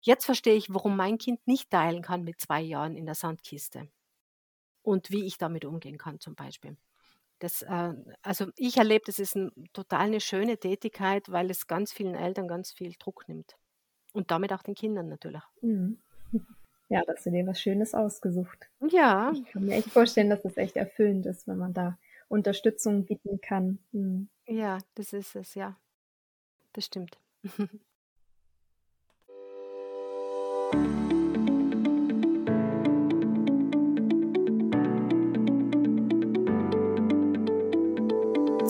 Jetzt verstehe ich, warum mein Kind nicht teilen kann mit zwei Jahren in der Sandkiste und wie ich damit umgehen kann zum Beispiel. Das, äh, also ich erlebe, das ist ein, total eine schöne Tätigkeit, weil es ganz vielen Eltern ganz viel Druck nimmt. Und damit auch den Kindern natürlich. Mhm. Ja, da hast du dir was Schönes ausgesucht. Ja. Ich kann mir echt vorstellen, dass es echt erfüllend ist, wenn man da Unterstützung bieten kann. Mhm. Ja, das ist es, ja. Das stimmt.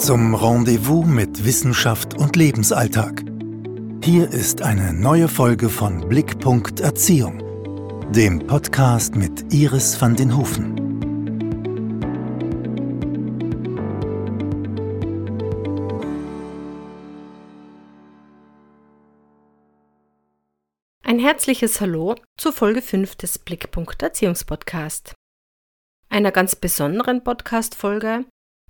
Zum Rendezvous mit Wissenschaft und Lebensalltag. Hier ist eine neue Folge von Blickpunkt Erziehung, dem Podcast mit Iris van den Hofen. Ein herzliches Hallo zu Folge 5 des Blickpunkt Erziehungspodcast. Einer ganz besonderen Podcast-Folge,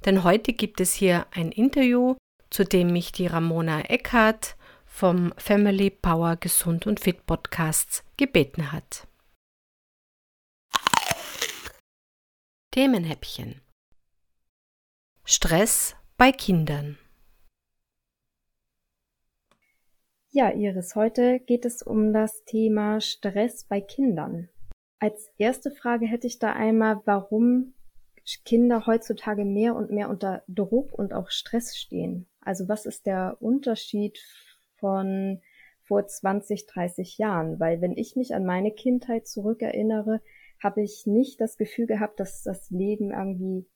denn heute gibt es hier ein Interview, zu dem mich die Ramona Eckhardt vom Family Power Gesund und Fit Podcasts gebeten hat. Themenhäppchen Stress bei Kindern Ja, Iris, heute geht es um das Thema Stress bei Kindern. Als erste Frage hätte ich da einmal, warum Kinder heutzutage mehr und mehr unter Druck und auch Stress stehen. Also was ist der Unterschied von vor 20, 30 Jahren? Weil wenn ich mich an meine Kindheit zurückerinnere, habe ich nicht das Gefühl gehabt, dass das Leben irgendwie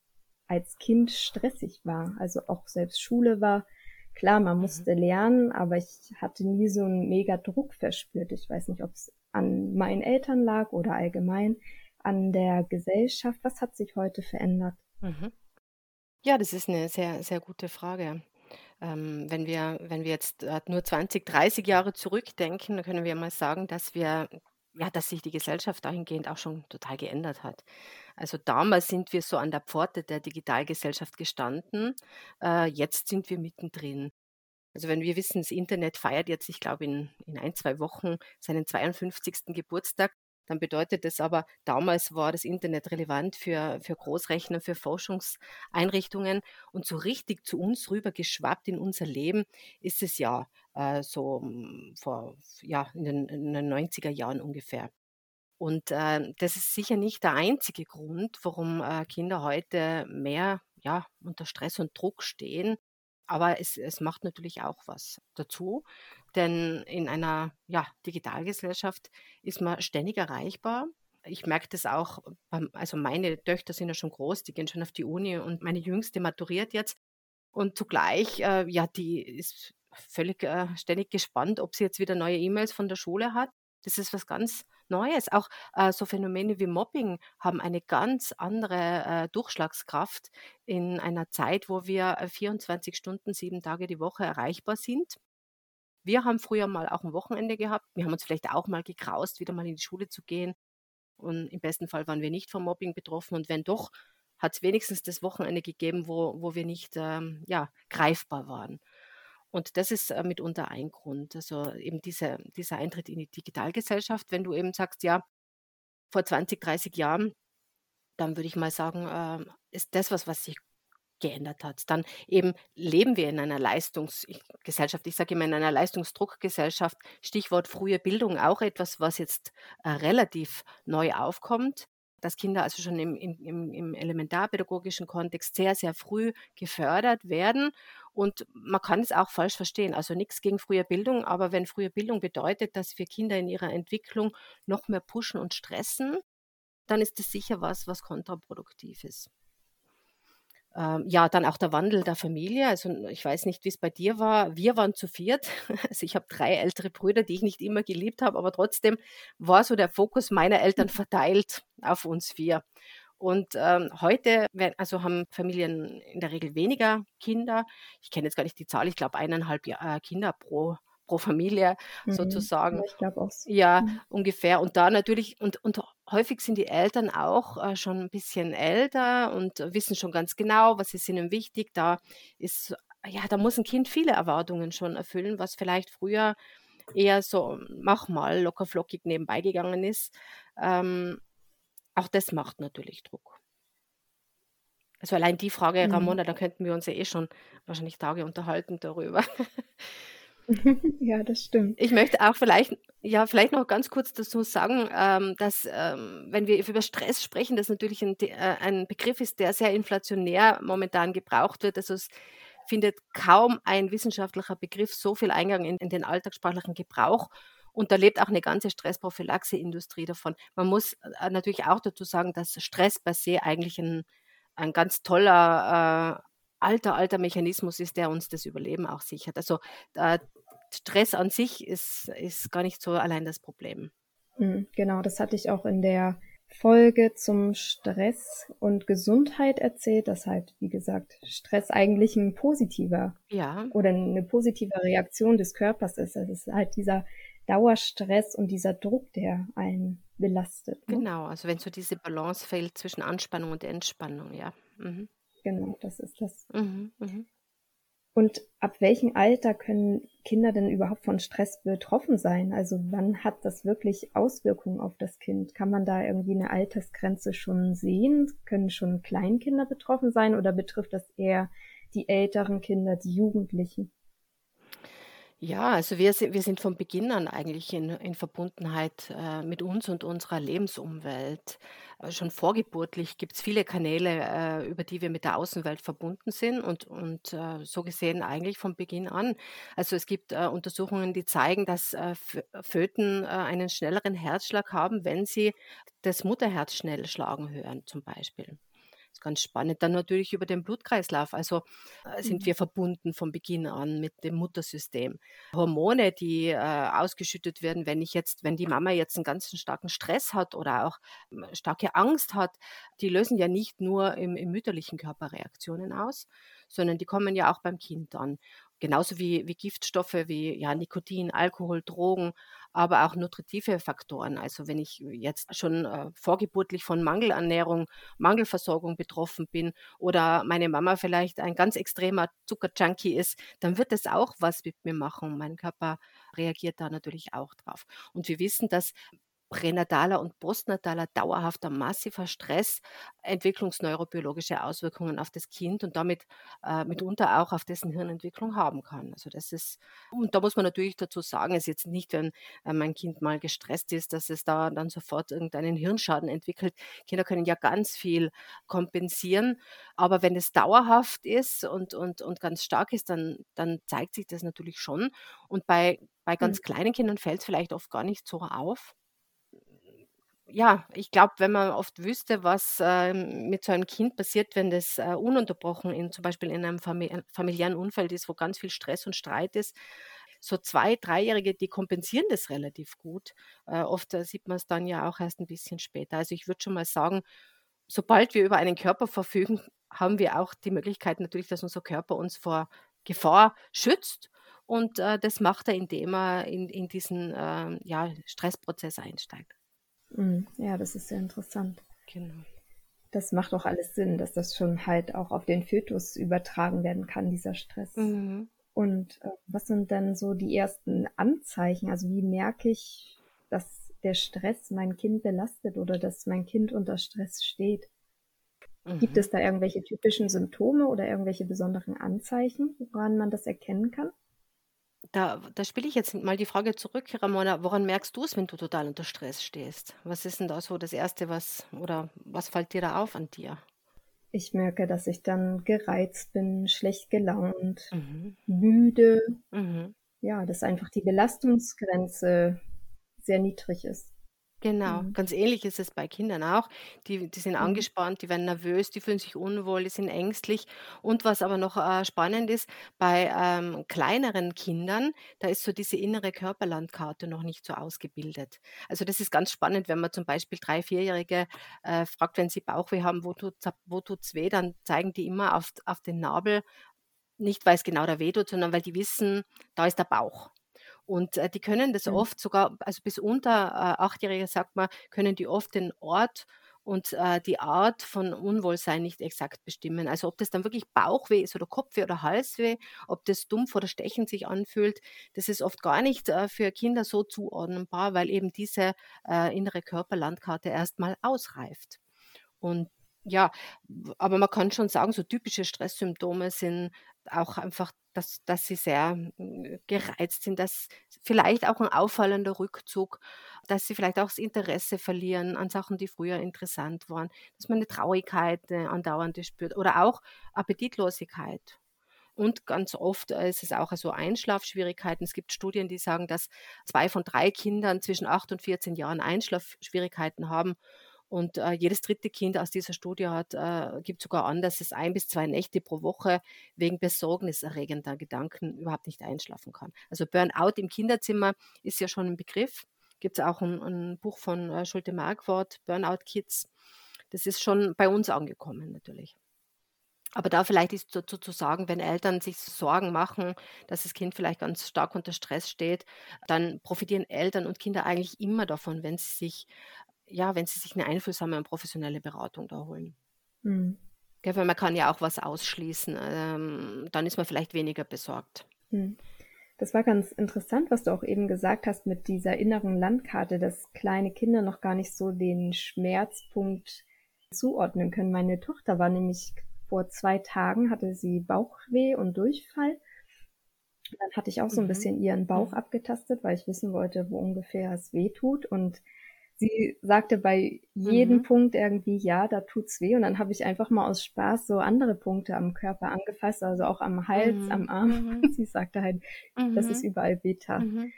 als Kind stressig war. Also auch selbst Schule war klar, man mhm. musste lernen, aber ich hatte nie so einen mega Druck verspürt. Ich weiß nicht, ob es an meinen Eltern lag oder allgemein an der Gesellschaft? Was hat sich heute verändert? Mhm. Ja, das ist eine sehr, sehr gute Frage. Ähm, wenn wir, wenn wir jetzt äh, nur 20, 30 Jahre zurückdenken, dann können wir mal sagen, dass wir, ja, dass sich die Gesellschaft dahingehend auch schon total geändert hat. Also damals sind wir so an der Pforte der Digitalgesellschaft gestanden, äh, jetzt sind wir mittendrin. Also wenn wir wissen, das Internet feiert jetzt, ich glaube, in, in ein, zwei Wochen seinen 52. Geburtstag, dann bedeutet das aber, damals war das Internet relevant für, für Großrechner, für Forschungseinrichtungen und so richtig zu uns rüber geschwappt in unser Leben ist es ja äh, so hm, vor, ja, in den, in den 90er Jahren ungefähr. Und äh, das ist sicher nicht der einzige Grund, warum äh, Kinder heute mehr ja, unter Stress und Druck stehen. Aber es, es macht natürlich auch was dazu, denn in einer ja, Digitalgesellschaft ist man ständig erreichbar. Ich merke das auch, also meine Töchter sind ja schon groß, die gehen schon auf die Uni und meine Jüngste maturiert jetzt. Und zugleich, äh, ja, die ist völlig äh, ständig gespannt, ob sie jetzt wieder neue E-Mails von der Schule hat. Das ist was ganz Neues. Auch äh, so Phänomene wie Mobbing haben eine ganz andere äh, Durchschlagskraft in einer Zeit, wo wir 24 äh, Stunden, sieben Tage die Woche erreichbar sind. Wir haben früher mal auch ein Wochenende gehabt. Wir haben uns vielleicht auch mal gekraust, wieder mal in die Schule zu gehen. Und im besten Fall waren wir nicht vom Mobbing betroffen. Und wenn doch, hat es wenigstens das Wochenende gegeben, wo, wo wir nicht ähm, ja, greifbar waren. Und das ist äh, mitunter ein Grund. Also eben diese, dieser Eintritt in die Digitalgesellschaft, wenn du eben sagst, ja, vor 20, 30 Jahren, dann würde ich mal sagen, äh, ist das was, was sich geändert hat. Dann eben leben wir in einer Leistungsgesellschaft. Ich sage immer in einer Leistungsdruckgesellschaft. Stichwort frühe Bildung auch etwas, was jetzt äh, relativ neu aufkommt dass Kinder also schon im, im, im elementarpädagogischen Kontext sehr, sehr früh gefördert werden. Und man kann es auch falsch verstehen. Also nichts gegen frühe Bildung, aber wenn frühe Bildung bedeutet, dass wir Kinder in ihrer Entwicklung noch mehr pushen und stressen, dann ist das sicher was, was kontraproduktiv ist. Ähm, ja, dann auch der Wandel der Familie. Also ich weiß nicht, wie es bei dir war. Wir waren zu viert. Also ich habe drei ältere Brüder, die ich nicht immer geliebt habe, aber trotzdem war so der Fokus meiner Eltern verteilt auf uns vier. Und ähm, heute also haben Familien in der Regel weniger Kinder. Ich kenne jetzt gar nicht die Zahl, ich glaube eineinhalb äh, Kinder pro pro Familie mhm. sozusagen. Ja, ich glaube auch. Ja, mhm. ungefähr. Und da natürlich, und, und häufig sind die Eltern auch äh, schon ein bisschen älter und wissen schon ganz genau, was ist ihnen wichtig. Da ist, ja, da muss ein Kind viele Erwartungen schon erfüllen, was vielleicht früher eher so, mach mal, locker flockig nebenbei gegangen ist. Ähm, auch das macht natürlich Druck. Also allein die Frage, Mhm. Ramona, da könnten wir uns ja eh schon wahrscheinlich Tage unterhalten darüber. Ja, das stimmt. Ich möchte auch vielleicht, ja, vielleicht noch ganz kurz dazu sagen, ähm, dass, ähm, wenn wir über Stress sprechen, das natürlich ein, äh, ein Begriff ist, der sehr inflationär momentan gebraucht wird. Also es findet kaum ein wissenschaftlicher Begriff so viel Eingang in, in den alltagssprachlichen Gebrauch. Und da lebt auch eine ganze Stressprophylaxe-Industrie davon. Man muss äh, natürlich auch dazu sagen, dass Stress per se eigentlich ein, ein ganz toller, äh, alter, alter Mechanismus ist, der uns das Überleben auch sichert. Also äh, Stress an sich ist, ist gar nicht so allein das Problem. Mhm, Genau, das hatte ich auch in der Folge zum Stress und Gesundheit erzählt, dass halt, wie gesagt, Stress eigentlich ein positiver Ja, oder eine positive Reaktion des Körpers ist. Also es ist halt dieser Dauerstress und dieser Druck, der einen belastet. Ne? genau. Also wenn so diese Balance fehlt zwischen Anspannung und Entspannung, ja. Mhm. Genau, das ist das. Mhm. Mhm. Und ab welchem Alter können Kinder denn überhaupt von Stress betroffen sein? Also wann hat das wirklich Auswirkungen auf das Kind? Kann man da irgendwie eine Altersgrenze schon sehen? Können schon Kleinkinder betroffen sein oder betrifft das eher die älteren Kinder, die Jugendlichen? Ja, also wir, si- wir sind von Beginn an eigentlich in, in Verbundenheit äh, mit uns und unserer Lebensumwelt. Äh, schon vorgeburtlich gibt es viele Kanäle, äh, über die wir mit der Außenwelt verbunden sind und, und äh, so gesehen eigentlich von Beginn an. Also es gibt äh, Untersuchungen, die zeigen, dass Föten einen schnelleren Herzschlag haben, wenn sie das Mutterherz schnell schlagen hören, zum Beispiel. Das ist ganz spannend. Dann natürlich über den Blutkreislauf. Also äh, sind Mhm. wir verbunden von Beginn an mit dem Muttersystem. Hormone, die äh, ausgeschüttet werden, wenn ich jetzt, wenn die Mama jetzt einen ganz starken Stress hat oder auch ähm, starke Angst hat, die lösen ja nicht nur im, im mütterlichen Körper Reaktionen aus, sondern die kommen ja auch beim Kind an. Genauso wie, wie Giftstoffe wie ja, Nikotin, Alkohol, Drogen, aber auch nutritive Faktoren. Also wenn ich jetzt schon äh, vorgeburtlich von Mangelernährung, Mangelversorgung betroffen bin oder meine Mama vielleicht ein ganz extremer Zuckerjunkie ist, dann wird das auch was mit mir machen. Mein Körper reagiert da natürlich auch drauf. Und wir wissen, dass pränataler und postnataler dauerhafter massiver Stress entwicklungsneurobiologische Auswirkungen auf das Kind und damit äh, mitunter auch auf dessen Hirnentwicklung haben kann. Also das ist, und da muss man natürlich dazu sagen, es ist jetzt nicht, wenn äh, mein Kind mal gestresst ist, dass es da dann sofort irgendeinen Hirnschaden entwickelt. Kinder können ja ganz viel kompensieren, aber wenn es dauerhaft ist und, und, und ganz stark ist, dann, dann zeigt sich das natürlich schon. Und bei, bei ganz Mhm. kleinen Kindern fällt es vielleicht oft gar nicht so auf. Ja, ich glaube, wenn man oft wüsste, was ähm, mit so einem Kind passiert, wenn das äh, ununterbrochen in, zum Beispiel in einem Fami familiären Umfeld ist, wo ganz viel Stress und Streit ist, so zwei, dreijährige, die kompensieren das relativ gut. Äh, oft äh, sieht man es dann ja auch erst ein bisschen später. Also ich würde schon mal sagen, sobald wir über einen Körper verfügen, haben wir auch die Möglichkeit natürlich, dass unser Körper uns vor Gefahr schützt. Und äh, das macht er, indem er in, in diesen ähm, ja, Stressprozess einsteigt. Mhm. Ja, das ist sehr interessant. Genau. Das macht auch alles Sinn, dass das schon halt auch auf den Fötus übertragen werden kann, dieser Stress. Mhm. Und äh, was sind denn so die ersten Anzeichen? Also wie merke ich, dass der Stress mein Kind belastet oder dass mein Kind unter Stress steht? Gibt Mhm. es da irgendwelche typischen Symptome oder irgendwelche besonderen Anzeichen, woran man das erkennen kann? Da, da spiele ich jetzt mal die Frage zurück, Ramona. Woran merkst du es, wenn du total unter Stress stehst? Was ist denn da so das Erste, was oder was fällt dir da auf an dir? Ich merke, dass ich dann gereizt bin, schlecht gelaunt, Mhm. müde. Mhm. Ja, dass einfach die Belastungsgrenze sehr niedrig ist. Genau, Mhm. ganz ähnlich ist es bei Kindern auch. Die, die sind Mhm. angespannt, die werden nervös, die fühlen sich unwohl, die sind ängstlich. Und was aber noch äh, spannend ist, bei ähm, kleineren Kindern, da ist so diese innere Körperlandkarte noch nicht so ausgebildet. Also das ist ganz spannend, wenn man zum Beispiel drei, vierjährige äh, fragt, wenn sie Bauchweh haben, wo tut's, wo tut's weh, dann zeigen die immer auf, auf den Nabel, nicht weil es genau da weh tut, sondern weil die wissen, da ist der Bauch. Und äh, die können das Mhm. oft sogar, also bis unter äh, Achtjährige sagt man, können die oft den Ort und äh, die Art von Unwohlsein nicht exakt bestimmen. Also ob das dann wirklich Bauchweh ist oder Kopfweh oder Halsweh, ob das dumpf oder stechend sich anfühlt, das ist oft gar nicht äh, für Kinder so zuordnenbar, weil eben diese äh, innere Körperlandkarte erstmal ausreift. Und ja, aber man kann schon sagen, so typische Stresssymptome sind auch einfach, dass, dass sie sehr hm, gereizt sind, dass vielleicht auch ein auffallender Rückzug, dass sie vielleicht auch das Interesse verlieren an Sachen, die früher interessant waren, dass man eine Traurigkeit, eine andauernde spürt oder auch Appetitlosigkeit. Und ganz oft äh, ist es auch so Einschlafschwierigkeiten. Es gibt Studien, die sagen, dass zwei von drei Kindern zwischen 8 und 14 Jahren Einschlafschwierigkeiten haben. Und äh, jedes dritte Kind aus dieser Studie hat, äh, gibt sogar an, dass es ein bis zwei Nächte pro Woche wegen besorgniserregender Gedanken überhaupt nicht einschlafen kann. Also Burnout im Kinderzimmer ist ja schon ein Begriff. Gibt es auch ein, ein, Buch von äh, Schulte Markwort, Burnout Kids. Das ist schon bei uns angekommen natürlich. Aber da vielleicht ist dazu zu sagen, wenn Eltern sich Sorgen machen, dass das Kind vielleicht ganz stark unter Stress steht, dann profitieren Eltern und Kinder eigentlich immer davon, wenn sie sich ja, wenn sie sich eine einfühlsame und professionelle Beratung da holen. Mhm. Ja, weil man kann ja auch was ausschließen, ähm, dann ist man vielleicht weniger besorgt. Mhm. Das war ganz interessant, was du auch eben gesagt hast mit dieser inneren Landkarte, dass kleine Kinder noch gar nicht so den Schmerzpunkt zuordnen können. Meine Tochter war nämlich vor zwei Tagen, hatte sie Bauchweh und Durchfall. Dann hatte ich auch so ein mhm. bisschen ihren Bauch mhm. abgetastet, weil ich wissen wollte, wo ungefähr es weh tut. Und sie sagte bei jedem mhm. Punkt irgendwie, ja, da tut's weh. Und dann habe ich einfach mal aus Spaß so andere Punkte am Körper angefasst, also auch am Hals, mhm. am Arm. Mhm. sie sagte halt, das ist mhm. überall Beta. Mhm.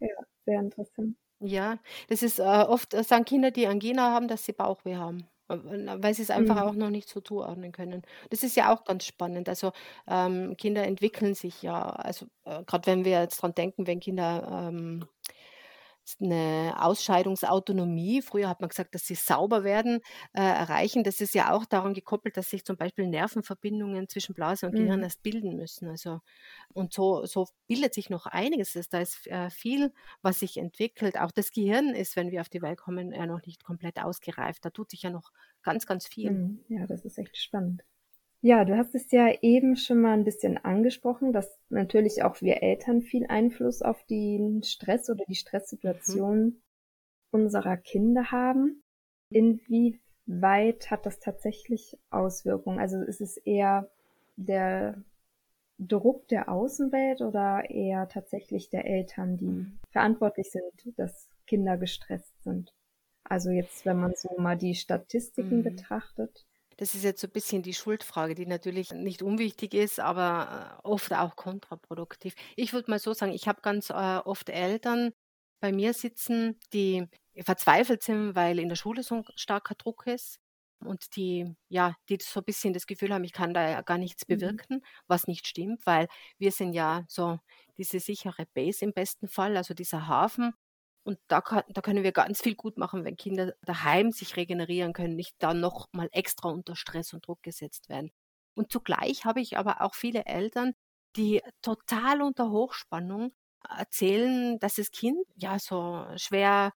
Ja, sehr interessant. Ja, das ist äh, oft, äh, sagen Kinder, die Angina haben, dass sie Bauchweh haben äh, weil sie es einfach mhm. auch noch nicht so zuordnen können. Das ist ja auch ganz spannend. Also ähm, Kinder entwickeln sich ja, also äh, gerade wenn wir jetzt dran denken, wenn Kinder ähm, eine Ausscheidungsautonomie, früher hat man gesagt, dass sie sauber werden, äh, erreichen. Das ist ja auch daran gekoppelt, dass sich zum Beispiel Nervenverbindungen zwischen Blase und Gehirn Mhm. erst bilden müssen. Also, und so, so bildet sich noch einiges. Da ist äh, viel, was sich entwickelt. Auch das Gehirn ist, wenn wir auf die Welt kommen, ja noch nicht komplett ausgereift. Da tut sich ja noch ganz, ganz viel. Mhm. Ja, das ist echt spannend. Ja, du hast es ja eben schon mal ein bisschen angesprochen, dass natürlich auch wir Eltern viel Einfluss auf den Stress oder die Stresssituation mhm. unserer Kinder haben. Inwieweit hat das tatsächlich Auswirkungen? Also ist es eher der Druck der Außenwelt oder eher tatsächlich der Eltern, die mhm. verantwortlich sind, dass Kinder gestresst sind? Also jetzt, wenn man so mal die Statistiken mhm. betrachtet. Das ist jetzt so ein bisschen die Schuldfrage, die natürlich nicht unwichtig ist, aber äh, oft auch kontraproduktiv. Ich würde mal so sagen, ich habe ganz äh, oft Eltern bei mir sitzen, die verzweifelt sind, weil in der Schule so ein starker Druck ist und die, ja, die so ein bisschen das Gefühl haben, ich kann da ja gar nichts Mhm. bewirken, was nicht stimmt, weil wir sind ja so diese sichere Base im besten Fall, also dieser Hafen, und da, kann, da können wir ganz viel gut machen, wenn Kinder daheim sich regenerieren können, nicht dann noch mal extra unter Stress und Druck gesetzt werden. Und zugleich habe ich aber auch viele Eltern, die total unter Hochspannung erzählen, dass das Kind ja so schwer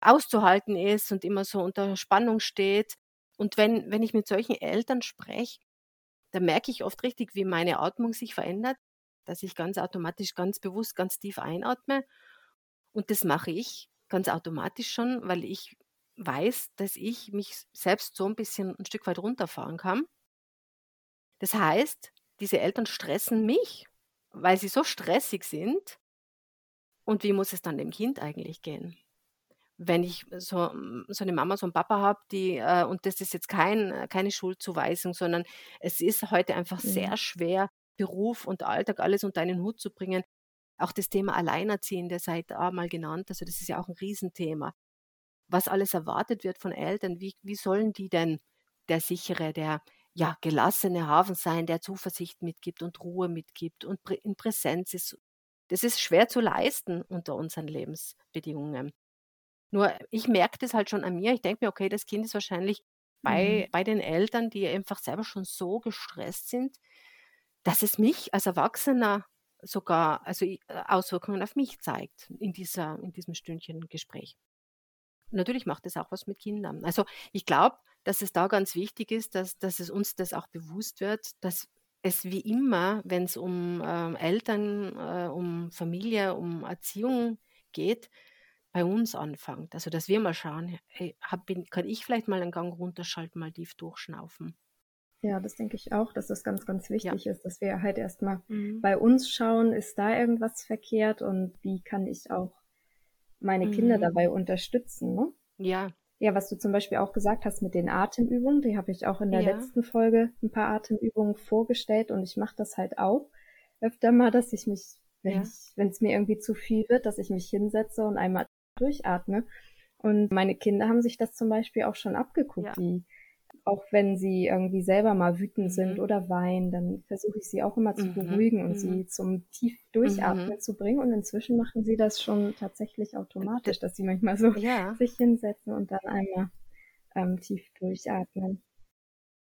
auszuhalten ist und immer so unter Spannung steht. Und wenn, wenn ich mit solchen Eltern spreche, dann merke ich oft richtig, wie meine Atmung sich verändert, dass ich ganz automatisch, ganz bewusst, ganz tief einatme und das mache ich ganz automatisch schon, weil ich weiß, dass ich mich selbst so ein bisschen ein Stück weit runterfahren kann. Das heißt, diese Eltern stressen mich, weil sie so stressig sind. Und wie muss es dann dem Kind eigentlich gehen? Wenn ich so, so eine Mama, so einen Papa habe, die, äh, und das ist jetzt kein, keine Schuldzuweisung, sondern es ist heute einfach mhm. sehr schwer, Beruf und Alltag alles unter einen Hut zu bringen. Auch das Thema Alleinerziehende sei da mal genannt. Also das ist ja auch ein Riesenthema. Was alles erwartet wird von Eltern, wie, wie sollen die denn der sichere, der ja, gelassene Hafen sein, der Zuversicht mitgibt und Ruhe mitgibt und in Präsenz ist. Das ist schwer zu leisten unter unseren Lebensbedingungen. Nur ich merke das halt schon an mir. Ich denke mir, okay, das Kind ist wahrscheinlich bei, mhm. bei den Eltern, die einfach selber schon so gestresst sind, dass es mich als Erwachsener sogar also äh, Auswirkungen auf mich zeigt in, dieser, in diesem Stündchen Gespräch. natürlich macht es auch was mit Kindern. Also ich glaube, dass es da ganz wichtig ist, dass, dass es uns das auch bewusst wird, dass es wie immer, wenn es um äh, Eltern, äh, um Familie, um Erziehung geht, bei uns anfängt. Also dass wir mal schauen, hey, hab, bin, kann ich vielleicht mal einen Gang runterschalten, mal tief durchschnaufen. Ja, das denke ich auch, dass das ganz, ganz wichtig ja. ist, dass wir halt erstmal mhm. bei uns schauen, ist da irgendwas verkehrt und wie kann ich auch meine mhm. Kinder dabei unterstützen, ne? Ja. Ja, was du zum Beispiel auch gesagt hast mit den Atemübungen, die habe ich auch in der ja. letzten Folge ein paar Atemübungen vorgestellt und ich mache das halt auch öfter mal, dass ich mich, wenn ja. es mir irgendwie zu viel wird, dass ich mich hinsetze und einmal durchatme. Und meine Kinder haben sich das zum Beispiel auch schon abgeguckt, ja. die auch wenn sie irgendwie selber mal wütend sind mhm. oder weinen, dann versuche ich sie auch immer zu mhm. beruhigen und mhm. sie zum tief Durchatmen mhm. zu bringen. Und inzwischen machen sie das schon tatsächlich automatisch, dass sie manchmal so ja. sich hinsetzen und dann einmal ähm, tief durchatmen.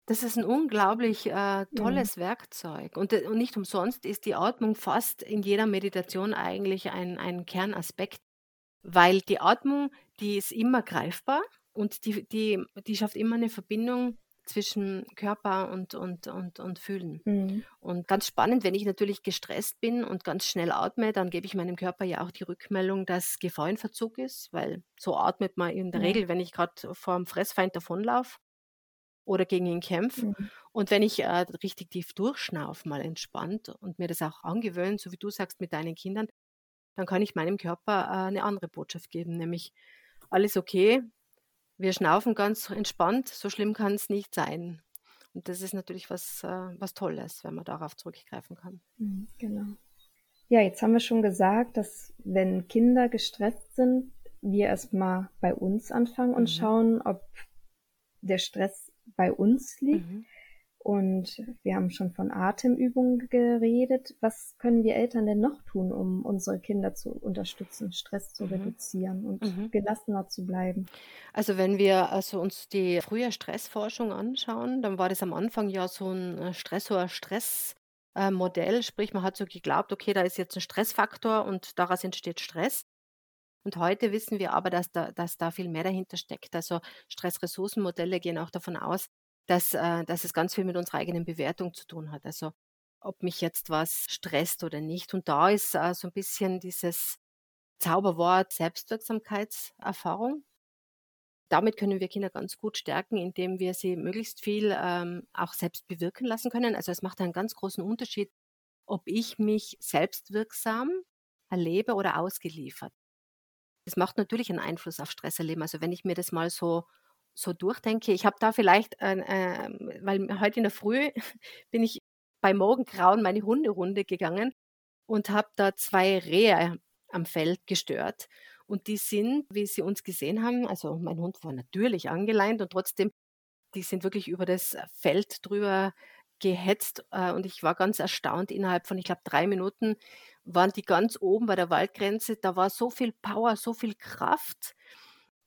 Das ist ein unglaublich äh, tolles ja. Werkzeug. Und, äh, und nicht umsonst ist die Atmung fast in jeder Meditation eigentlich ein, ein Kernaspekt, weil die Atmung, die ist immer greifbar und die, die, die schafft immer eine Verbindung zwischen Körper und, und, und, und Fühlen. Mhm. Und ganz spannend, wenn ich natürlich gestresst bin und ganz schnell atme, dann gebe ich meinem Körper ja auch die Rückmeldung, dass Gefahr in Verzug ist, weil so atmet man in der ja. Regel, wenn ich gerade vor dem Fressfeind davonlaufe oder gegen ihn kämpfe. Mhm. Und wenn ich äh, richtig tief durchschnaufe, mal entspannt und mir das auch angewöhne, so wie du sagst mit deinen Kindern, dann kann ich meinem Körper äh, eine andere Botschaft geben, nämlich alles okay, wir schnaufen ganz entspannt, so schlimm kann es nicht sein. Und das ist natürlich was, äh, was Tolles, wenn man darauf zurückgreifen kann. Mhm, genau. Ja, jetzt haben wir schon gesagt, dass wenn Kinder gestresst sind, wir erstmal bei uns anfangen und mhm. schauen, ob der Stress bei uns liegt. Mhm. Und wir haben schon von Atemübungen geredet. Was können wir Eltern denn noch tun, um unsere Kinder zu unterstützen, Stress zu mhm. reduzieren und mhm. gelassener zu bleiben? Also wenn wir also uns die frühe Stressforschung anschauen, dann war das am Anfang ja so ein äh, Stressor-Stress-Modell, äh, sprich man hat so geglaubt, okay, da ist jetzt ein Stressfaktor und daraus entsteht Stress. Und heute wissen wir aber, dass da, dass da viel mehr dahinter steckt. Also Stressressourcenmodelle gehen auch davon aus, dass, äh, dass es ganz viel mit unserer eigenen Bewertung zu tun hat. Also ob mich jetzt was stresst oder nicht. Und da ist äh, so ein bisschen dieses Zauberwort Selbstwirksamkeitserfahrung. Damit können wir Kinder ganz gut stärken, indem wir sie möglichst viel ähm, auch selbst bewirken lassen können. Also es macht einen ganz großen Unterschied, ob ich mich selbstwirksam erlebe oder ausgeliefert. Das macht natürlich einen Einfluss auf Stresserleben. Also wenn ich mir das mal so so durchdenke, ich habe da vielleicht, äh, weil heute in der Früh bin ich bei Morgengrauen meine Hunderunde gegangen und habe da zwei Rehe am Feld gestört. Und die sind, wie sie uns gesehen haben, also mein Hund war natürlich angeleint und trotzdem, die sind wirklich über das Feld drüber gehetzt äh, und ich war ganz erstaunt. Innerhalb von, ich glaube, drei Minuten waren die ganz oben bei der Waldgrenze. Da war so viel Power, so viel Kraft.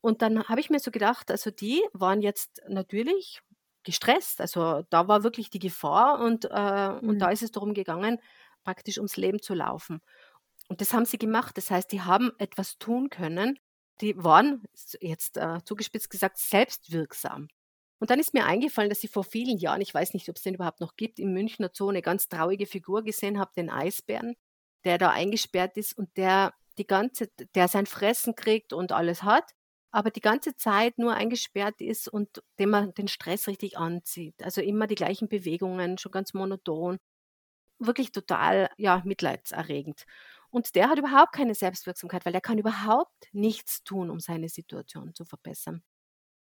Und dann habe ich mir so gedacht, also die waren jetzt natürlich gestresst. Also da war wirklich die Gefahr und, äh, mhm. und da ist es darum gegangen, praktisch ums Leben zu laufen. Und das haben sie gemacht. Das heißt, die haben etwas tun können. Die waren, jetzt äh, zugespitzt gesagt, selbstwirksam. Und dann ist mir eingefallen, dass ich vor vielen Jahren, ich weiß nicht, ob es den überhaupt noch gibt, im Münchner Zoo eine ganz traurige Figur gesehen habe, den Eisbären, der da eingesperrt ist und der die ganze, der sein Fressen kriegt und alles hat aber die ganze Zeit nur eingesperrt ist und dem man den Stress richtig anzieht. Also immer die gleichen Bewegungen, schon ganz monoton. Wirklich total, ja, mitleidserregend. Und der hat überhaupt keine Selbstwirksamkeit, weil er kann überhaupt nichts tun, um seine Situation zu verbessern.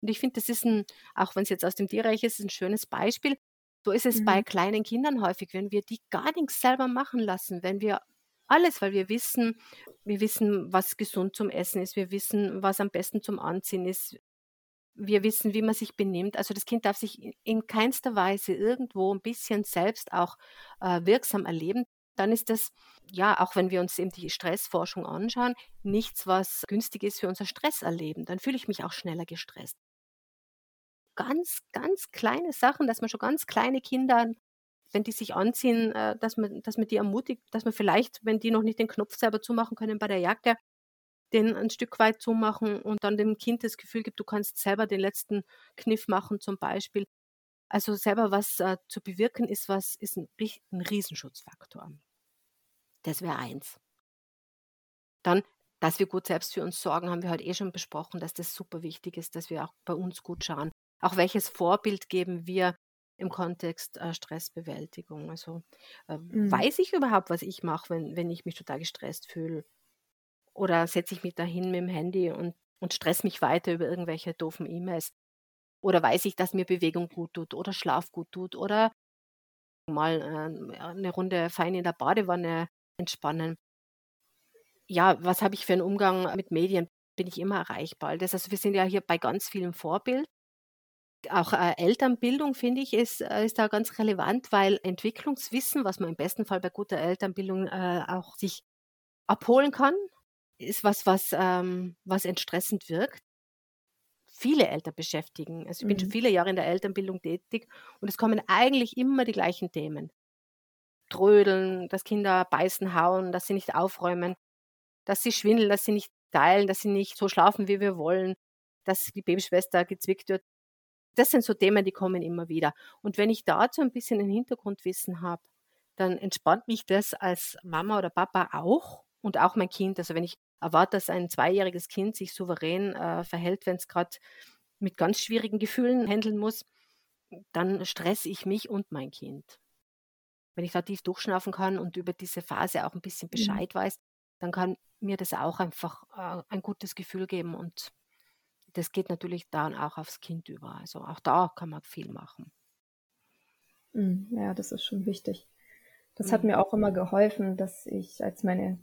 Und ich finde, das ist ein, auch wenn es jetzt aus dem Tierreich ist, ein schönes Beispiel. So ist es mhm. bei kleinen Kindern häufig, wenn wir die gar nichts selber machen lassen, wenn wir alles, weil wir wissen, wir wissen, was gesund zum Essen ist, wir wissen, was am besten zum Anziehen ist, wir wissen, wie man sich benimmt. Also das Kind darf sich in keinster Weise irgendwo ein bisschen selbst auch äh, wirksam erleben. Dann ist das, ja, auch wenn wir uns eben die Stressforschung anschauen, nichts, was günstig ist für unser Stresserleben. Dann fühle ich mich auch schneller gestresst. Ganz, ganz kleine Sachen, dass man schon ganz kleine Kinder wenn die sich anziehen, äh, dass man, dass man die ermutigt, dass man vielleicht, wenn die noch nicht den Knopf selber zumachen können bei der Jacke, den ein Stück weit zumachen und dann dem Kind das Gefühl gibt, du kannst selber den letzten Kniff machen zum Beispiel. Also selber was äh, zu bewirken ist was, ist ein, ein Riesenschutzfaktor. Das wäre eins. Dann, dass wir gut selbst für uns sorgen, haben wir heute eh schon besprochen, dass das super wichtig ist, dass wir auch bei uns gut schauen. Auch welches Vorbild geben wir im Kontext äh, Stressbewältigung? Also äh, mhm. weiß ich überhaupt, was ich mache, wenn, wenn ich mich total gestresst fühle? Oder setze ich mich dahin mit dem Handy und, und stress mich weiter über irgendwelche doofen E-Mails? Oder weiß ich, dass mir Bewegung gut tut oder Schlaf gut tut oder mal äh, eine Runde fein in der Badewanne entspannen? Ja, was habe ich für einen Umgang mit Medien? Bin ich immer erreichbar? Das, also wir sind ja hier bei ganz vielen Vorbild. Auch äh, Elternbildung, finde ich, ist, äh, ist da ganz relevant, weil Entwicklungswissen, was man im besten Fall bei guter Elternbildung äh, auch sich abholen kann, ist was, was, ähm, was entstressend wirkt. Viele Eltern beschäftigen. Also ich bin schon mhm. viele Jahre in der Elternbildung tätig und es kommen eigentlich immer die gleichen Themen. Trödeln, dass Kinder beißen, hauen, dass sie nicht aufräumen, dass sie schwindeln, dass sie nicht teilen, dass sie nicht so schlafen, wie wir wollen, dass die Babyschwester gezwickt wird. Das sind so Themen, die kommen immer wieder. Und wenn ich dazu ein bisschen ein Hintergrundwissen habe, dann entspannt mich das als Mama oder Papa auch und auch mein Kind. Also wenn ich erwarte, dass ein zweijähriges Kind sich souverän äh, verhält, wenn es gerade mit ganz schwierigen Gefühlen handeln muss, dann stresse ich mich und mein Kind. Wenn ich da tief durchschnaufen kann und über diese Phase auch ein bisschen mhm. Bescheid mhm. weiß, dann kann mir das auch einfach äh, ein gutes Gefühl geben und das geht natürlich dann auch aufs Kind über. Also auch da kann man viel machen. Mhm, ja, das ist schon wichtig. Das hat mhm. mir auch immer geholfen, dass ich, als meine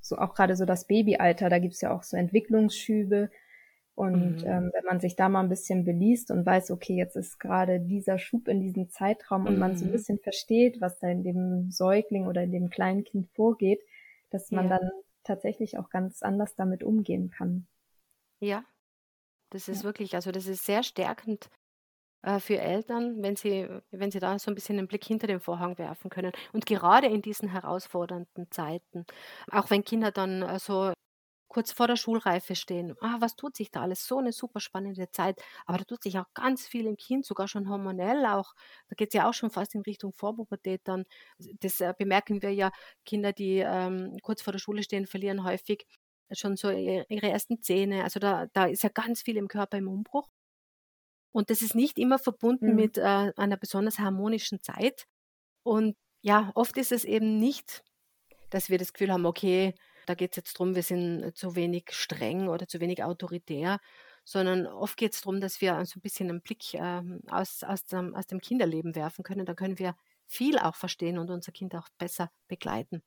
so auch gerade so das Babyalter, da gibt's ja auch so Entwicklungsschübe. Und mhm. ähm, wenn man sich da mal ein bisschen beliest und weiß, okay, jetzt ist gerade dieser Schub in diesem Zeitraum und mhm. man so ein mhm. bisschen versteht, was da in dem Säugling oder in dem kleinen Kind vorgeht, dass man ja. dann tatsächlich auch ganz anders damit umgehen kann. Ja, das ist ja. wirklich, also das ist sehr stärkend äh, für Eltern, wenn sie, wenn sie da so ein bisschen den Blick hinter den Vorhang werfen können. Und gerade in diesen herausfordernden Zeiten, auch wenn Kinder dann äh, so kurz vor der Schulreife stehen. Ah, was tut sich da alles? So eine super spannende Zeit. Aber da tut sich auch ganz viel im Kind, sogar schon hormonell auch. Da geht es ja auch schon fast in Richtung Vorpubertät dann. Das äh, bemerken wir ja. Kinder, die ähm, kurz vor der Schule stehen, verlieren häufig schon so ihre ersten Zähne. Also da, da ist ja ganz viel im Körper im Umbruch. Und das ist nicht immer verbunden mhm. mit äh, einer besonders harmonischen Zeit. Und ja, oft ist es eben nicht, dass wir das Gefühl haben, okay, da geht es jetzt darum, wir sind zu wenig streng oder zu wenig autoritär, sondern oft geht es darum, dass wir so ein bisschen einen Blick äh, aus, aus, dem, aus dem Kinderleben werfen können. Da können wir viel auch verstehen und unser Kind auch besser begleiten.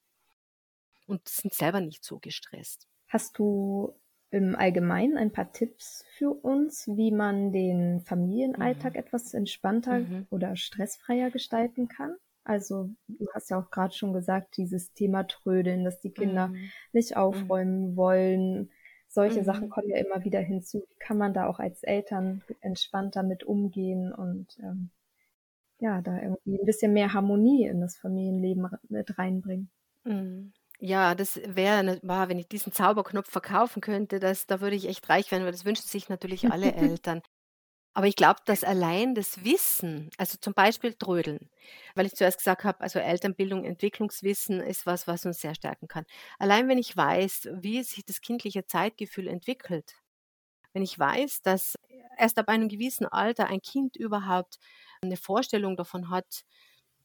Und sind selber nicht so gestresst. Hast du im Allgemeinen ein paar Tipps für uns, wie man den Familienalltag mhm. etwas entspannter mhm. oder stressfreier gestalten kann? Also du hast ja auch gerade schon gesagt, dieses Thema Trödeln, dass die Kinder mhm. nicht mhm. aufräumen wollen. Solche Sachen mhm. kommen ja immer wieder hinzu. Wie kann man da auch als Eltern entspannt damit umgehen und ähm, ja, da irgendwie ein bisschen mehr Harmonie in das Familienleben mit reinbringen? Ja, das wäre, ne, wenn ich diesen Zauberknopf verkaufen könnte, das, da würde ich echt reich werden, weil das wünschen sich natürlich alle Eltern. Aber ich glaube, dass allein das Wissen, also zum Beispiel Trödeln, weil ich zuerst gesagt habe, also Elternbildung, Entwicklungswissen ist was, was uns sehr stärken kann. Allein wenn ich weiß, wie sich das kindliche Zeitgefühl entwickelt, wenn ich weiß, dass erst ab einem gewissen Alter ein Kind überhaupt eine Vorstellung davon hat,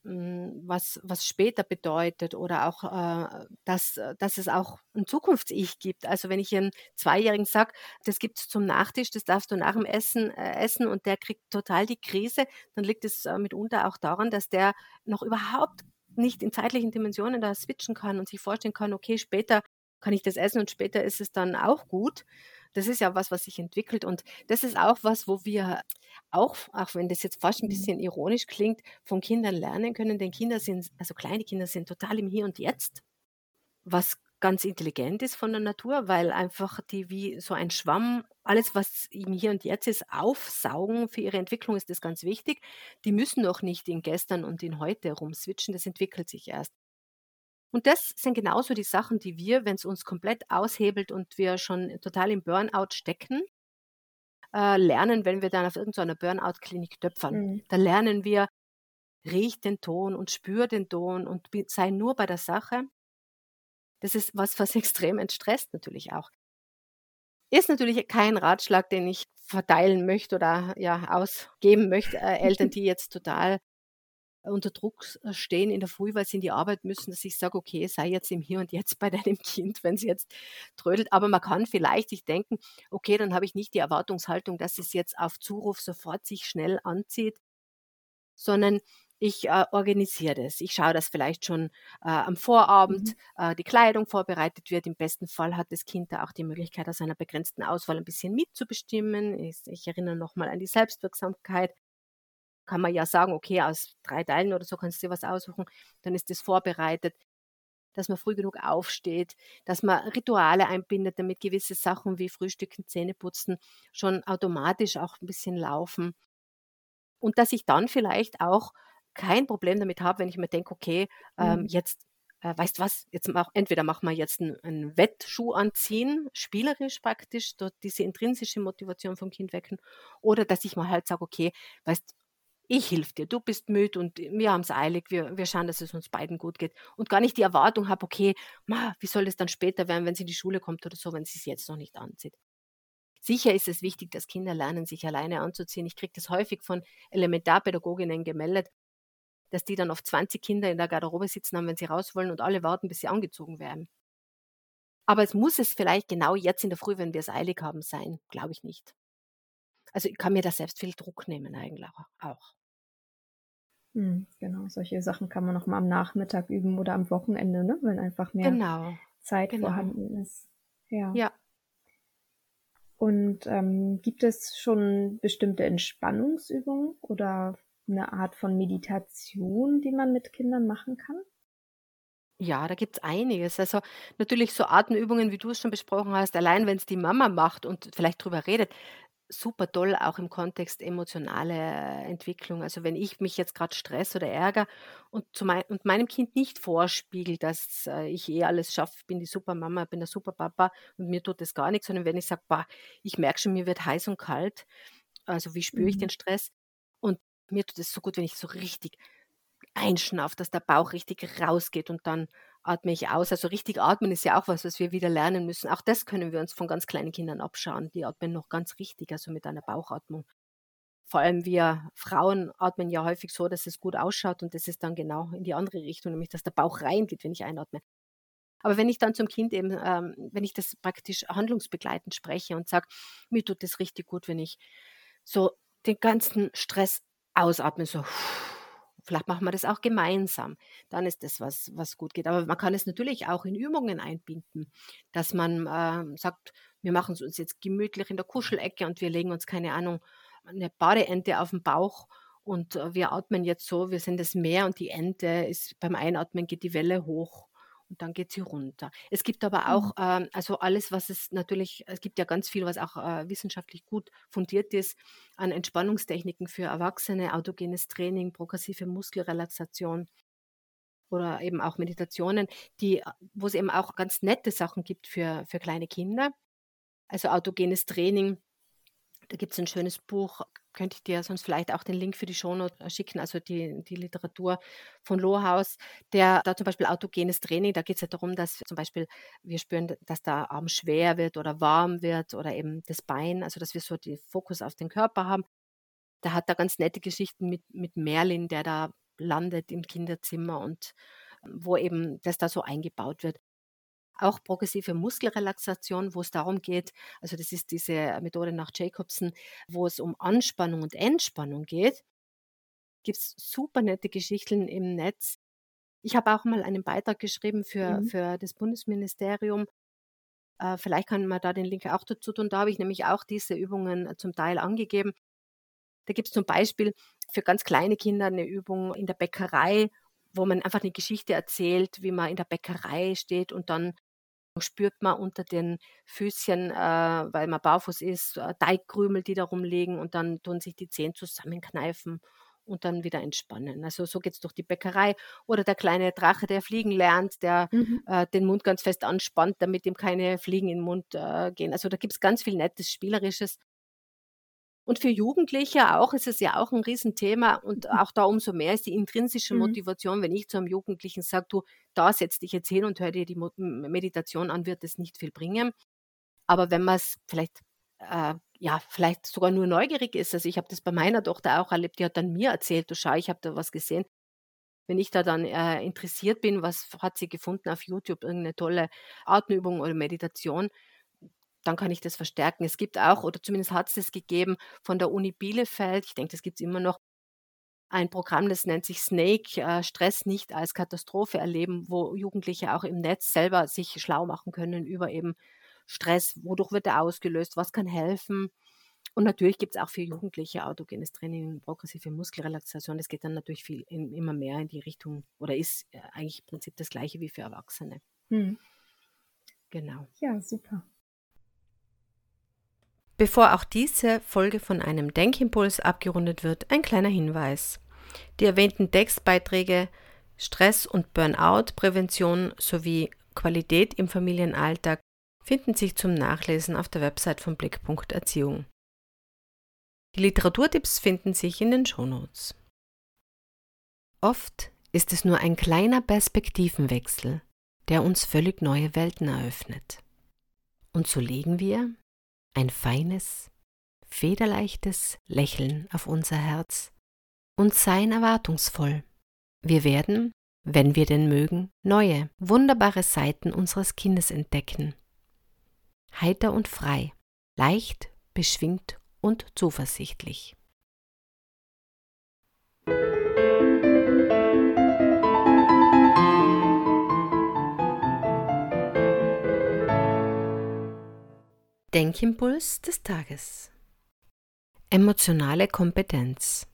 was, was später bedeutet oder auch, äh, dass, dass es auch ein Zukunfts-Ich gibt. Also wenn ich einem Zweijährigen sage, das gibt es zum Nachtisch, das darfst du nach dem Essen äh, essen und der kriegt total die Krise, dann liegt es äh, mitunter auch daran, dass der noch überhaupt nicht in zeitlichen Dimensionen da switchen kann und sich vorstellen kann, okay, später kann ich das essen und später ist es dann auch gut. Das ist ja was, was sich entwickelt und das ist auch was, wo wir auch, auch wenn das jetzt fast ein mhm. bisschen ironisch klingt, von Kindern lernen können, denn Kinder sind, also kleine Kinder sind total im Hier und Jetzt, was ganz intelligent ist von der Natur, weil einfach die wie so ein Schwamm, alles was im Hier und Jetzt ist, aufsaugen. Für ihre Entwicklung ist das ganz wichtig. Die müssen noch nicht in gestern und in heute rumswitchen, das entwickelt sich erst. Und das sind genauso die Sachen, die wir, wenn es uns komplett aushebelt und wir schon total im Burnout stecken, äh, lernen, wenn wir dann auf irgendeiner Burnout-Klinik töpfern. Mhm. Da lernen wir, riech den Ton und spür den Ton und sei nur bei der Sache. Das ist was, was extrem entstresst natürlich auch. Ist natürlich kein Ratschlag, den ich verteilen möchte oder ja ausgeben möchte. Äh, Eltern, die jetzt total unter Druck äh, stehen in der Früh, weil sie in die Arbeit müssen, dass ich sage, okay, sei jetzt im Hier und Jetzt bei deinem Kind, wenn sie jetzt trödelt. Aber man kann vielleicht sich denken, okay, dann habe ich nicht die Erwartungshaltung, dass es jetzt auf Zuruf sofort sich schnell anzieht, sondern ich äh, organisiere das. Ich schaue, dass vielleicht schon äh, am Vorabend mhm. äh, die Kleidung vorbereitet wird. Im besten Fall hat das Kind da auch die Möglichkeit, aus einer begrenzten Auswahl ein bisschen mitzubestimmen. Ich, ich erinnere nochmal an die Selbstwirksamkeit kann man ja sagen, okay, aus drei Teilen oder so kannst du dir was aussuchen, dann ist das vorbereitet, dass man früh genug aufsteht, dass man Rituale einbindet, damit gewisse Sachen wie Frühstücken, Zähneputzen schon automatisch auch ein bisschen laufen. Und dass ich dann vielleicht auch kein Problem damit habe, wenn ich mir denke, okay, ähm, mhm. jetzt äh, weißt was, jetzt mach, entweder machen wir jetzt einen, einen, Wettschuh anziehen, spielerisch praktisch, dort diese intrinsische Motivation vom Kind wecken, oder dass ich mal halt sage, okay, weißt ich hilf dir, du bist müde und wir haben es eilig, wir, wir schauen, dass es uns beiden gut geht. Und gar nicht die Erwartung habe, okay, ma, wie soll es dann später werden, wenn sie in die Schule kommt oder so, wenn sie es jetzt noch nicht anzieht. Sicher ist es wichtig, dass Kinder lernen, sich alleine anzuziehen. Ich kriege das häufig von Elementarpädagoginnen gemeldet, dass die dann oft 20 Kinder in der Garderobe sitzen haben, wenn sie raus wollen und alle warten, bis sie angezogen werden. Aber es muss es vielleicht genau jetzt in der Früh, wenn wir es eilig haben, sein. Glaube ich nicht. Also ich kann mir da selbst viel Druck nehmen eigentlich auch. Mhm, genau, solche Sachen kann man noch mal am Nachmittag üben oder am Wochenende, ne, wenn einfach mehr Genau, Zeit genau. vorhanden ist. Ja. Ja. Und ähm, gibt es schon bestimmte Entspannungsübungen oder eine Art von Meditation, die man mit Kindern machen kann? Ja, da gibt's einiges. Also natürlich so Atemübungen, wie du es schon besprochen hast, allein wenn es die Mama macht und vielleicht drüber redet, super toll, auch im Kontext emotionale Entwicklung. Also wenn ich mich jetzt gerade stress oder ärgere und, zu mein, und meinem Kind nicht vorspiegel, dass äh, ich eh alles schaffe, bin die super Mama, bin der super Papa und mir tut das gar nichts, sondern wenn ich sage, ich merke schon, mir wird heiß und kalt, also wie spüre ich den mhm. Stress und mir tut es so gut, wenn ich so richtig einschnaufe, dass der Bauch richtig rausgeht und dann atme ich aus. Also richtig atmen ist ja auch was, was wir wieder lernen müssen. Auch das können wir uns von ganz kleinen Kindern abschauen. Die atmen noch ganz richtig, also mit einer Bauchatmung. Vor allem wir Frauen atmen ja häufig so, dass es gut ausschaut und das ist dann genau in die andere Richtung, nämlich dass der Bauch reingeht, wenn ich einatme. Aber wenn ich dann zum Kind eben, ähm, wenn ich das praktisch handlungsbegleitend spreche und sage, mir tut es richtig gut, wenn ich so den ganzen Stress ausatme, so Vielleicht machen wir das auch gemeinsam. Dann ist das was, was gut geht. Aber man kann es natürlich auch in Übungen einbinden, dass man äh, sagt, wir machen es uns jetzt gemütlich in der Kuschelecke und wir legen uns, keine Ahnung, eine Badeente auf den Bauch und äh, wir atmen jetzt so, wir sind das Meer und die Ente ist beim Einatmen geht die Welle hoch und dann geht sie runter. Es gibt aber auch, mhm. ähm, also alles, was es natürlich, es gibt ja ganz viel, was auch äh, wissenschaftlich gut fundiert ist, an Entspannungstechniken für Erwachsene, autogenes Training, progressive Muskelrelaxation oder eben auch Meditationen, die, wo es eben auch ganz nette Sachen gibt für, für kleine Kinder. Also autogenes Training, da gibt es ein schönes Buch, könnte ich dir sonst vielleicht auch den Link für die Shownote äh, schicken, also die, die Literatur von Lohaus, der da zum Beispiel autogenes Training, da geht es ja darum, dass zum Beispiel wir spüren, dass der Arm schwer wird oder warm wird oder eben das Bein, also dass wir so den Fokus auf den Körper haben. Da hat er ganz nette Geschichten mit, mit Merlin, der da landet im Kinderzimmer und wo eben das da so eingebaut wird auch progressive Muskelrelaxation, wo es darum geht, also das ist diese Methode nach Jacobson, wo es um Anspannung und Entspannung geht. Gibt es super nette Geschichten im Netz. Ich habe auch mal einen Beitrag geschrieben für, mhm. für das Bundesministerium. Äh, vielleicht kann man da den Link auch dazu tun. Da habe ich nämlich auch diese Übungen zum Teil angegeben. Da gibt es zum Beispiel für ganz kleine Kinder eine Übung in der Bäckerei, wo man einfach eine Geschichte erzählt, wie man in der Bäckerei steht und dann spürt man unter den Füßchen, äh, weil man barfuß ist, äh, Teigkrümel, die da rumliegen und dann tun sich die Zehen zusammenkneifen und dann wieder entspannen. Also so geht es durch die Bäckerei. Oder der kleine Drache, der fliegen lernt, der mhm. äh, den Mund ganz fest anspannt, damit ihm keine Fliegen in den Mund äh, gehen. Also da gibt es ganz viel Nettes, Spielerisches. Und für Jugendliche auch ist es ja auch ein Riesenthema und mhm. auch da umso mehr ist die intrinsische mhm. Motivation, wenn ich zu einem Jugendlichen sage, du, da setz dich jetzt hin und hör dir die Meditation an, wird es nicht viel bringen. Aber wenn man es vielleicht äh, ja, vielleicht sogar nur neugierig ist. Also ich habe das bei meiner Tochter auch erlebt, die hat dann mir erzählt, du schau, ich habe da was gesehen. Wenn ich da dann äh, interessiert bin, was hat sie gefunden auf YouTube, irgendeine tolle Atemübung oder Meditation, dann kann ich das verstärken. Es gibt auch, oder zumindest hat es das gegeben, von der Uni Bielefeld, ich denke, das gibt es immer noch, ein Programm, das nennt sich Snake, äh, Stress nicht als Katastrophe erleben, wo Jugendliche auch im Netz selber sich schlau machen können über eben Stress, wodurch wird er ausgelöst, was kann helfen. Und natürlich gibt es auch für Jugendliche autogenes Training, progressive Muskelrelaxation. Das geht dann natürlich viel in, immer mehr in die Richtung oder ist äh, eigentlich im Prinzip das gleiche wie für Erwachsene. Hm. Genau. Ja, super. Bevor auch diese Folge von einem Denkimpuls abgerundet wird, ein kleiner Hinweis. Die erwähnten Textbeiträge Stress und Burnout, Prävention sowie Qualität im Familienalltag finden sich zum Nachlesen auf der Website von Blickpunkt Erziehung. Die Literaturtipps finden sich in den Shownotes. Oft ist es nur ein kleiner Perspektivenwechsel, der uns völlig neue Welten eröffnet. Und so legen wir ein feines, federleichtes Lächeln auf unser Herz und seien erwartungsvoll. Wir werden, wenn wir denn mögen, neue, wunderbare Seiten unseres Kindes entdecken heiter und frei, leicht, beschwingt und zuversichtlich. Denkimpuls des Tages. Emotionale Kompetenz.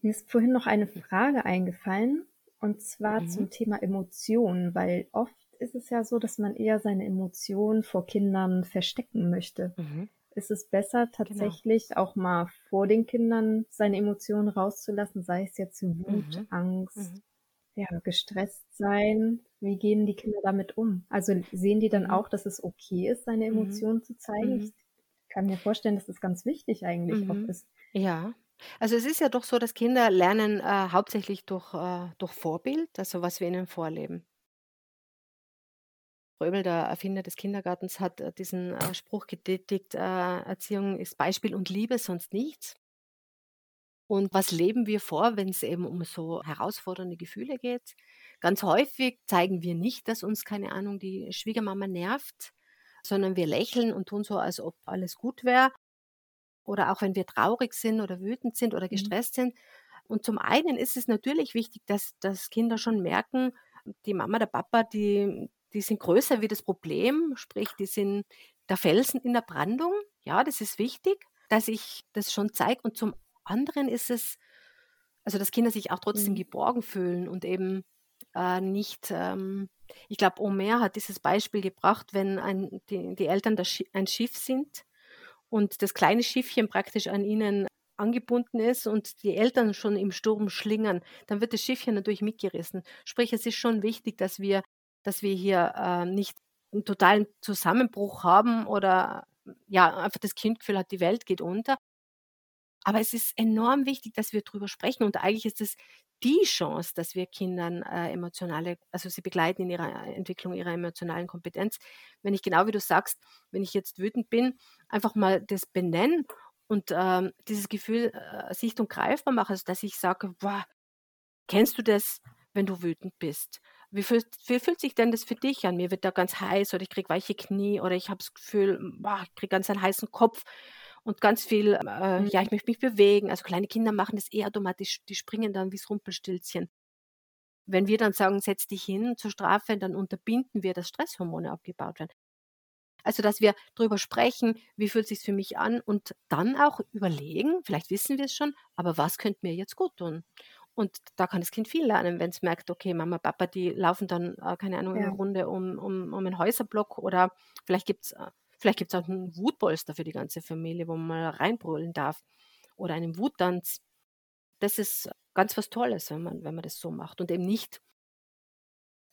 Mir ist vorhin noch eine Frage eingefallen, und zwar mhm. zum Thema Emotionen, weil oft ist es ja so, dass man eher seine Emotionen vor Kindern verstecken möchte. Mhm. Ist es besser, genau. tatsächlich genau. auch mal vor den Kindern seine Emotionen rauszulassen, sei es jetzt Wut, mhm. Angst, mhm. Ja, gestresst sein? Wie gehen die Kinder damit um? Also sehen die dann mhm. auch, dass es okay ist, seine mhm. Emotionen zu zeigen? Mhm. Ich kann mir vorstellen, dass das ganz wichtig eigentlich auch ist. Ja, also es ist ja doch so, dass Kinder lernen äh, hauptsächlich durch, äh, durch Vorbild, also was wir ihnen vorleben. Fröbel, der Erfinder des Kindergartens, hat äh, diesen äh, Spruch getätigt, äh, Erziehung ist Beispiel und Liebe, sonst nichts. Und was leben wir vor, wenn es eben um so herausfordernde Gefühle geht? Ganz häufig zeigen wir nicht, dass uns, keine Ahnung, die Schwiegermama nervt, sondern wir lächeln und tun so, als ob alles gut wäre. Oder auch wenn wir traurig sind oder wütend sind oder mhm. gestresst mhm. sind. Und zum einen ist es natürlich wichtig, dass, dass Kinder schon merken, die Mama, der Papa, die, die sind größer wie das Problem, sprich, die sind der Felsen in der Brandung. Ja, das ist wichtig, dass ich das schon zeige. Und zum anderen ist es, also dass Kinder sich auch trotzdem mhm. geborgen fühlen und eben äh, nicht, ähm, ich glaube, Omer hat dieses Beispiel gebracht, wenn ein, die, die Eltern Sch ein Schiff sind und das kleine Schiffchen praktisch an ihnen angebunden ist und die Eltern schon im Sturm schlingern, dann wird das Schiffchen natürlich mitgerissen. Sprich, es ist schon wichtig, dass wir dass wir hier äh, nicht einen totalen Zusammenbruch haben oder ja, einfach das Kindgefühl hat, die Welt geht unter. Aber es ist enorm wichtig, dass wir darüber sprechen und eigentlich ist es die Chance, dass wir Kindern äh, emotionale, also sie begleiten in ihrer Entwicklung ihrer emotionalen Kompetenz. Wenn ich genau wie du sagst, wenn ich jetzt wütend bin, einfach mal das benennen und ähm, dieses Gefühl äh, sicht- und greifbar mache, also dass ich sage, boah, kennst du das, wenn du wütend bist? Wie fühlt, wie fühlt sich denn das für dich an? Mir wird da ganz heiß oder ich kriege weiche Knie oder ich habe das Gefühl, boah, ich kriege ganz einen heißen Kopf und ganz viel, äh, ja, mhm. ich möchte mich bewegen. Also kleine Kinder machen das eh automatisch, die springen dann wie das Rumpelstilzchen. Wenn wir dann sagen, setz dich hin zur Strafe, dann unterbinden wir, dass Stresshormone abgebaut werden. Also, dass wir darüber sprechen, wie fühlt es sich für mich an und dann auch überlegen, vielleicht wissen wir es schon, aber was könnte mir jetzt gut tun? Und da kann das Kind viel lernen, wenn es merkt, okay, Mama, Papa, die laufen dann, äh, keine Ahnung, ja. eine Runde um, um, um einen Häuserblock oder vielleicht gibt es vielleicht gibt's auch einen Wutbolster für die ganze Familie, wo man mal reinbrüllen darf oder einen Wuttanz. das ist ganz was Tolles, wenn man, wenn man das so macht und eben nicht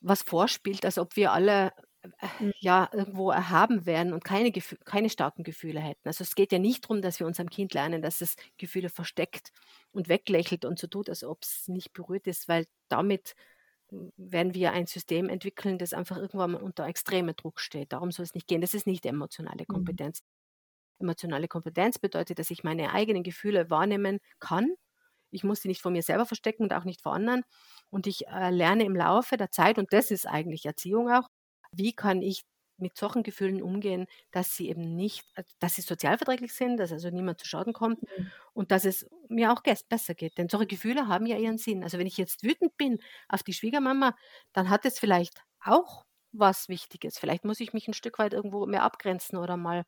was vorspielt, als ob wir alle äh, ja irgendwo erhaben werden und keine, keine starken Gefühle hätten. Also es geht ja nicht darum, dass wir unserem Kind lernen, dass es Gefühle versteckt und weglächelt und so tut, als ob es nicht berührt ist, weil damit werden wir ein System entwickeln, das einfach irgendwann unter extremem Druck steht. Darum soll es nicht gehen. Das ist nicht emotionale mhm. Kompetenz. Mhm. Emotionale Kompetenz bedeutet, dass ich meine eigenen Gefühle wahrnehmen kann. Ich muss sie nicht vor mir selber verstecken und auch nicht vor anderen. Und ich äh, lerne im Laufe der Zeit, und das ist eigentlich Erziehung auch, wie kann ich mit solchen Gefühlen umgehen, dass sie eben nicht, äh, dass sie sozialverträglich sind, dass also niemand zu Schaden kommt mhm. und dass es mir auch besser geht. Denn solche Gefühle haben ja ihren Sinn. Also wenn ich jetzt wütend bin auf die Schwiegermama, dann hat es vielleicht auch was Wichtiges. Vielleicht muss ich mich ein Stück weit irgendwo mehr abgrenzen oder mal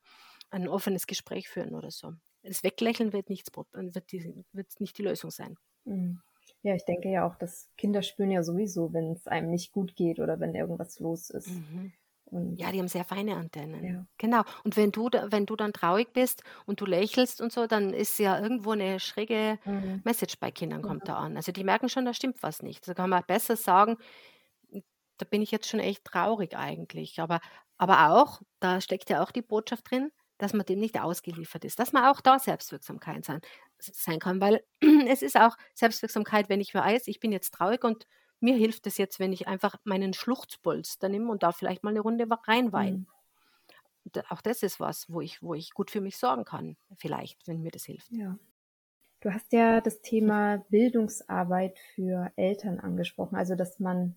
ein offenes Gespräch führen oder so. Das Weglächeln wird, nichts, wird, die, wird nicht die Lösung sein. Mhm. Ja, ich denke ja auch, dass Kinder spüren ja sowieso, wenn es einem nicht gut geht oder wenn irgendwas los ist. Mhm. Und ja, die haben sehr feine Antennen. Ja. Genau. Und wenn du, wenn du dann traurig bist und du lächelst und so, dann ist ja irgendwo eine schräge mhm. Message bei Kindern kommt ja. da an. Also die merken schon, da stimmt was nicht. Da kann man besser sagen, da bin ich jetzt schon echt traurig eigentlich. Aber, aber auch, da steckt ja auch die Botschaft drin, dass man dem nicht ausgeliefert ist, dass man auch da Selbstwirksamkeit sein, sein kann, weil es ist auch Selbstwirksamkeit, wenn ich weiß, ich bin jetzt traurig und mir hilft es jetzt, wenn ich einfach meinen Schluchzpolster nehme und da vielleicht mal eine Runde reinweine. Mhm. Auch das ist was, wo ich, wo ich gut für mich sorgen kann, vielleicht, wenn mir das hilft. Ja. Du hast ja das Thema Bildungsarbeit für Eltern angesprochen, also dass man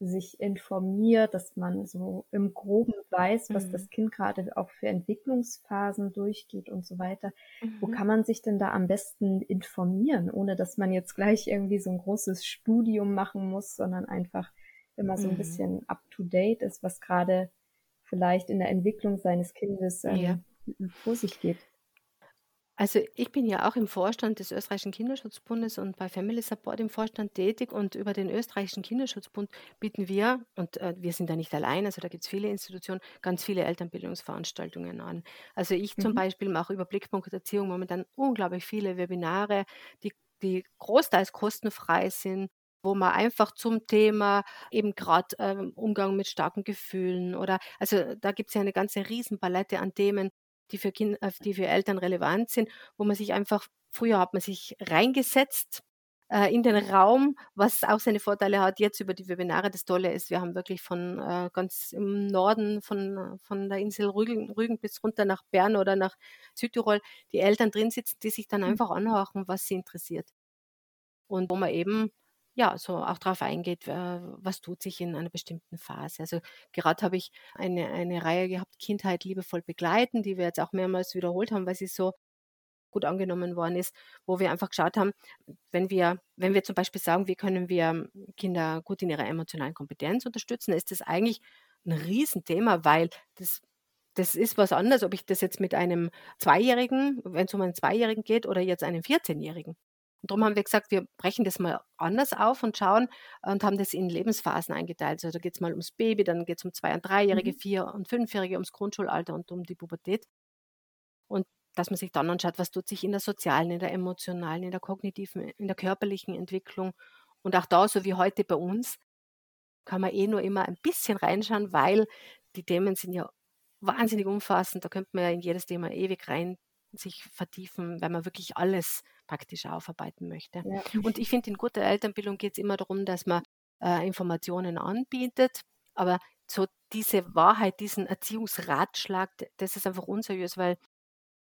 sich informiert, dass man so im Groben weiß, was mhm. das Kind gerade auch für Entwicklungsphasen durchgeht und so weiter. Mhm. Wo kann man sich denn da am besten informieren, ohne dass man jetzt gleich irgendwie so ein großes Studium machen muss, sondern einfach immer so ein mhm. bisschen up to date ist, was gerade vielleicht in der Entwicklung seines Kindes ähm, ja. vor sich geht? Also ich bin ja auch im Vorstand des österreichischen Kinderschutzbundes und bei Family Support im Vorstand tätig und über den österreichischen Kinderschutzbund bieten wir, und äh, wir sind da nicht allein, also da gibt es viele Institutionen, ganz viele Elternbildungsveranstaltungen an. Also ich mhm. zum Beispiel mache über Blickpunkt Erziehung momentan unglaublich viele Webinare, die, die großteils kostenfrei sind wo man einfach zum Thema eben gerade ähm, Umgang mit starken Gefühlen oder also da gibt es ja eine ganze Riesenpalette an Themen, die für, kind, äh, die für Eltern relevant sind, wo man sich einfach, früher hat man sich reingesetzt äh, in den Raum, was auch seine Vorteile hat. Jetzt über die Webinare, das Tolle ist, wir haben wirklich von äh, ganz im Norden von, von der Insel Rügen, Rügen bis runter nach Bern oder nach Südtirol die Eltern drin sitzen, die sich dann hm. einfach anhören, was sie interessiert. Und wo man eben ja, so auch darauf eingeht, äh, was tut sich in einer bestimmten Phase. Also gerade habe ich eine, eine Reihe gehabt, Kindheit liebevoll begleiten, die wir jetzt auch mehrmals wiederholt haben, weil sie so gut angenommen worden ist, wo wir einfach geschaut haben, wenn wir, wenn wir zum Beispiel sagen, wie können wir Kinder gut in ihrer emotionalen Kompetenz unterstützen, ist das eigentlich ein Riesenthema, weil das das ist was anderes, ob ich das jetzt mit einem Zweijährigen, wenn es um einen Zweijährigen geht, oder jetzt einem 14-Jährigen. Und darum haben wir gesagt, wir brechen das mal anders auf und schauen und haben das in Lebensphasen eingeteilt. Also da geht es mal ums Baby, dann geht es um zwei- und dreijährige, mhm. vier- und fünfjährige, ums Grundschulalter und um die Pubertät. Und dass man sich dann anschaut, was tut sich in der sozialen, in der emotionalen, in der kognitiven, in der körperlichen Entwicklung. Und auch da, so wie heute bei uns, kann man eh nur immer ein bisschen reinschauen, weil die Themen sind ja wahnsinnig umfassend. Da könnte man ja in jedes Thema ewig rein sich vertiefen, wenn man wirklich alles praktisch aufarbeiten möchte. Ja. Und ich finde, in guter Elternbildung geht es immer darum, dass man äh, Informationen anbietet, aber so diese Wahrheit, diesen Erziehungsratschlag, das ist einfach unseriös, weil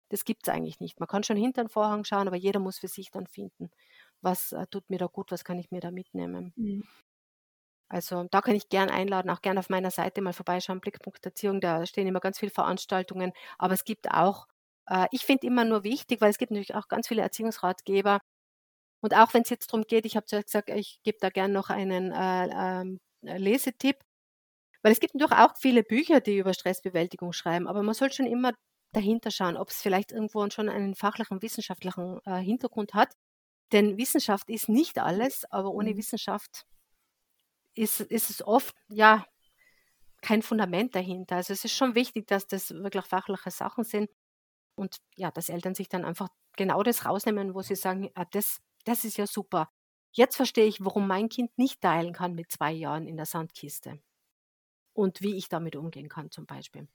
das gibt es eigentlich nicht. Man kann schon hinter den Vorhang schauen, aber jeder muss für sich dann finden, was äh, tut mir da gut, was kann ich mir da mitnehmen. Mhm. Also da kann ich gern einladen, auch gern auf meiner Seite mal vorbeischauen, Blickpunkt Erziehung, da stehen immer ganz viele Veranstaltungen, aber es gibt auch ich finde immer nur wichtig, weil es gibt natürlich auch ganz viele Erziehungsratgeber. Und auch wenn es jetzt darum geht, ich habe zuerst gesagt, ich gebe da gerne noch einen äh, ähm, äh, Lesetipp, weil es gibt natürlich auch viele Bücher, die über Stressbewältigung schreiben, aber man soll schon immer dahinter schauen, ob es vielleicht irgendwo schon einen fachlichen, wissenschaftlichen äh, Hintergrund hat. Denn Wissenschaft ist nicht alles, aber ohne mhm. Wissenschaft ist, ist es oft, ja, kein Fundament dahinter. Also es ist schon wichtig, dass das wirklich fachliche Sachen sind. Und ja, dass Eltern sich dann einfach genau das rausnehmen, wo sie sagen, ah, das das ist ja super. Jetzt verstehe ich, warum mein Kind nicht teilen kann mit zwei Jahren in der Sandkiste und wie ich damit umgehen kann zum Beispiel.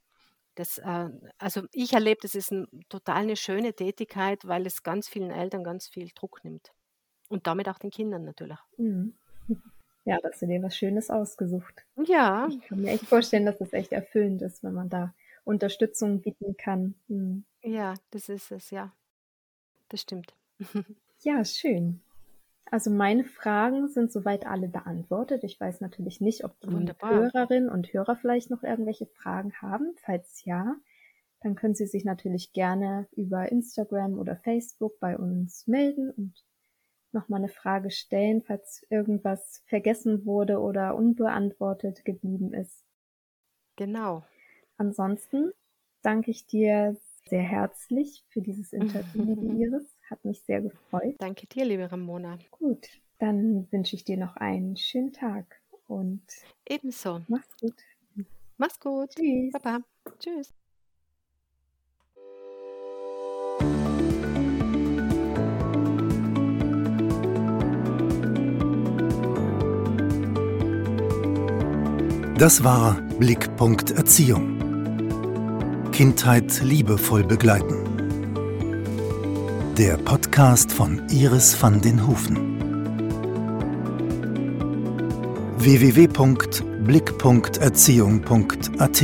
Das, äh, also ich erlebe, das ist ein, total eine schöne Tätigkeit, weil es ganz vielen Eltern ganz viel Druck nimmt. Und damit auch den Kindern natürlich. Mhm. Ja, da hast du dir was Schönes ausgesucht. Ja. Ich kann mir echt vorstellen, dass es echt erfüllend ist, wenn man da Unterstützung bieten kann. Mhm. Ja, das ist es, ja. Das stimmt. ja, schön. Also meine Fragen sind soweit alle beantwortet. Ich weiß natürlich nicht, ob die Wunderbar. Hörerinnen und Hörer vielleicht noch irgendwelche Fragen haben. Falls ja, dann können Sie sich natürlich gerne über Instagram oder Facebook bei uns melden und nochmal eine Frage stellen, falls irgendwas vergessen wurde oder unbeantwortet geblieben ist. Genau. Ansonsten danke ich dir sehr herzlich für dieses Interview, liebe Iris. Hat mich sehr gefreut. Danke dir, liebe Ramona. Gut, dann wünsche ich dir noch einen schönen Tag und ebenso. Mach's gut. Mach's gut. Tschüss. Baba. Tschüss. Das war Blickpunkt Erziehung. Kindheit liebevoll begleiten. Der Podcast von Iris van den Hufen. www.blick.erziehung.at